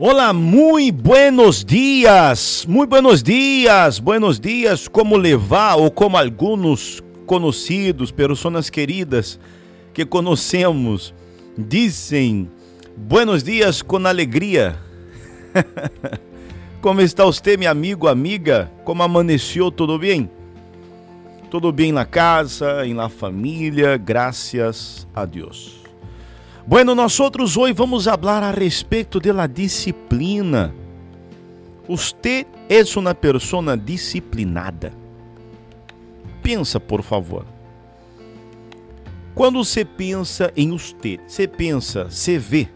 Olá, muy buenos dias, muy buenos dias, buenos dias, como levar ou como alguns conhecidos, pessoas queridas que conhecemos, dizem buenos dias com alegria. como está você, meu amigo, amiga? Como amanheceu? Tudo bem? Tudo bem na casa, em la família, graças a Deus. Bueno, nós outros hoje vamos falar a respeito da disciplina. Você é uma pessoa disciplinada. Pensa, por favor. Quando você pensa em você, você pensa, você vê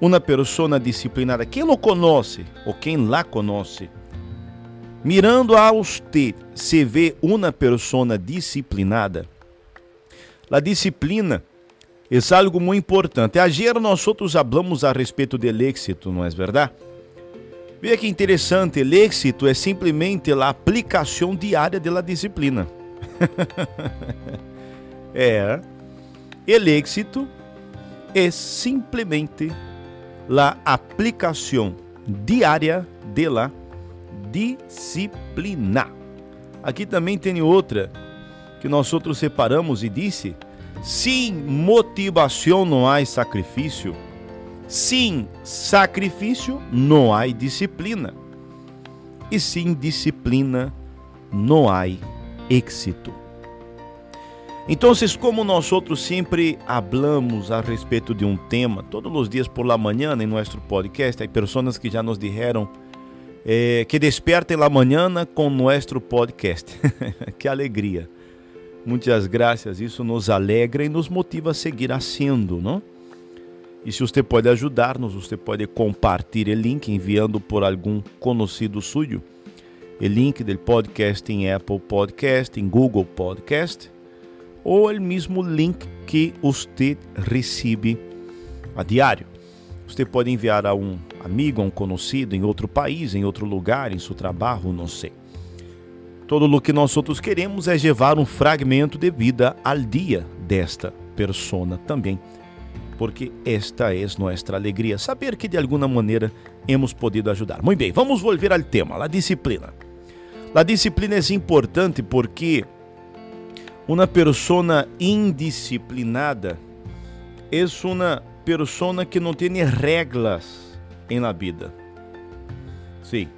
uma pessoa disciplinada, quem lo conhece ou quem lá conhece, mirando a você, você vê uma pessoa disciplinada. A disciplina é algo muito importante. Ayer nós outros hablamos a respeito do êxito, não é verdade? Veja que interessante, o êxito é simplesmente a aplicação diária da disciplina. é, o êxito é simplesmente a aplicação diária da disciplina. Aqui também tem outra que nós outros separamos e disse Sim, motivação não há sacrifício. Sim, sacrifício não há disciplina. E sem disciplina não há êxito. Então, como nós outros sempre hablamos a respeito de um tema, todos os dias por la manhã em nosso podcast, há pessoas que já nos disseram eh, que despertem la manhã com nosso podcast. que alegria. Muitas graças, isso nos alegra e nos motiva a seguir haciendo, não? E se você pode ajudar-nos, você pode compartilhar o link enviando por algum conhecido suyo. O link do podcast em Apple Podcast, em Google Podcast, ou o mesmo link que você recebe a diário. Você pode enviar a um amigo, a um conhecido em outro país, em outro lugar, em seu trabalho, não sei. Todo o que nós outros queremos é levar um fragmento de vida ao dia desta persona também. Porque esta é nossa alegria, saber que de alguma maneira hemos podido ajudar. Muito bem, vamos volver ao tema, a disciplina. A disciplina é importante porque uma persona indisciplinada é uma persona que não tem regras em la vida. Sim,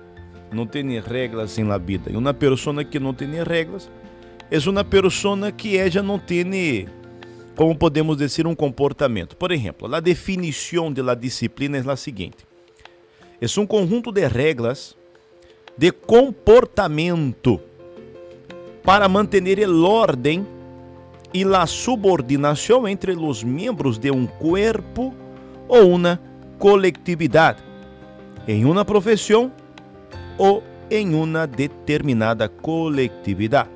não tem regras em la vida. E uma pessoa que não tem regras é uma pessoa que ela não tem, como podemos dizer, um comportamento. Por exemplo, a definição de la disciplina é a seguinte: é um conjunto de regras de comportamento para manter el orden e la subordinação entre os membros de um corpo ou uma coletividade, em uma profissão ou em uma determinada coletividade.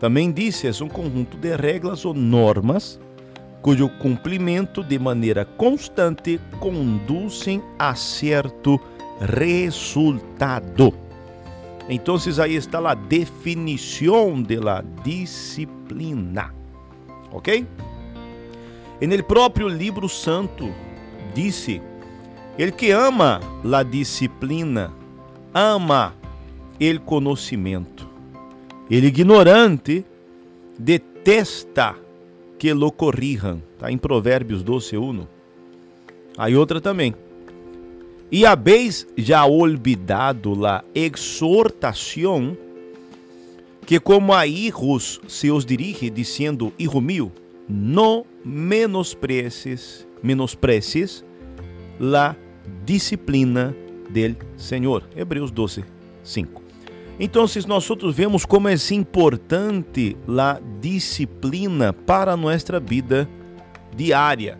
Também disse é um conjunto de regras ou normas cujo cumprimento de maneira constante conduzem a certo resultado. Então, aí está a definição de la disciplina. Ok? E no próprio livro santo disse: Ele que ama la disciplina ama el conhecimento. Ele ignorante detesta que lo corrijam. Está em Provérbios 12, 1. Aí outra também. E habéis já olvidado la exortação que como a hijos se os dirige, dizendo, hijo mío, no menosprecies, menosprecies la disciplina del Senhor. Hebreus 12, 5. Então, nós outros vemos como é importante a disciplina para nossa vida diária,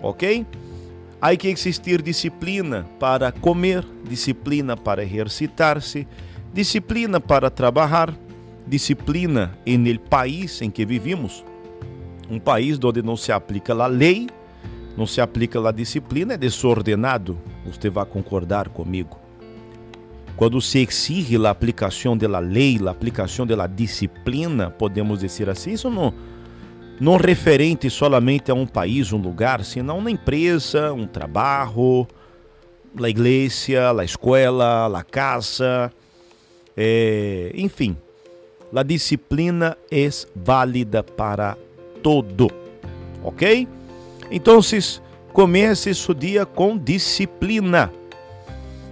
ok? Há que existir disciplina para comer, disciplina para exercitar-se, disciplina para trabalhar, disciplina no país em que vivimos, um país onde não se aplica a lei, não se aplica a disciplina, é desordenado. Você vai concordar comigo. Quando se exige a aplicação da lei, a aplicação da disciplina, podemos dizer assim, isso não, não referente somente a um país, um lugar, senão uma empresa, um trabalho, a igreja, a escola, a casa, eh, enfim, a disciplina é válida para todo, ok? Então, comece seu dia com disciplina.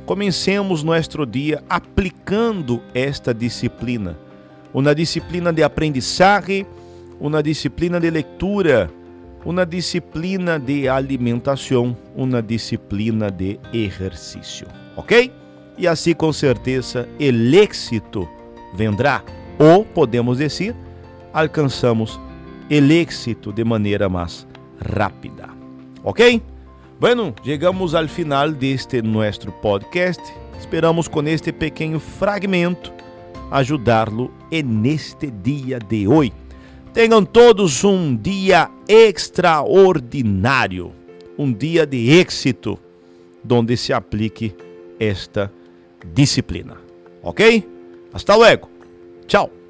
Comecemos nosso dia aplicando esta disciplina. Uma disciplina de aprendizagem, uma disciplina de leitura, uma disciplina de alimentação, uma disciplina de exercício, ok? E assim com certeza o êxito vendrá, ou podemos dizer, alcançamos o êxito de maneira mais rápida, ok? Bueno, chegamos ao final deste nosso podcast. Esperamos com este pequeno fragmento ajudá-lo neste dia de hoje. Tenham todos um dia extraordinário, um dia de êxito, onde se aplique esta disciplina. Ok? Hasta luego. Tchau.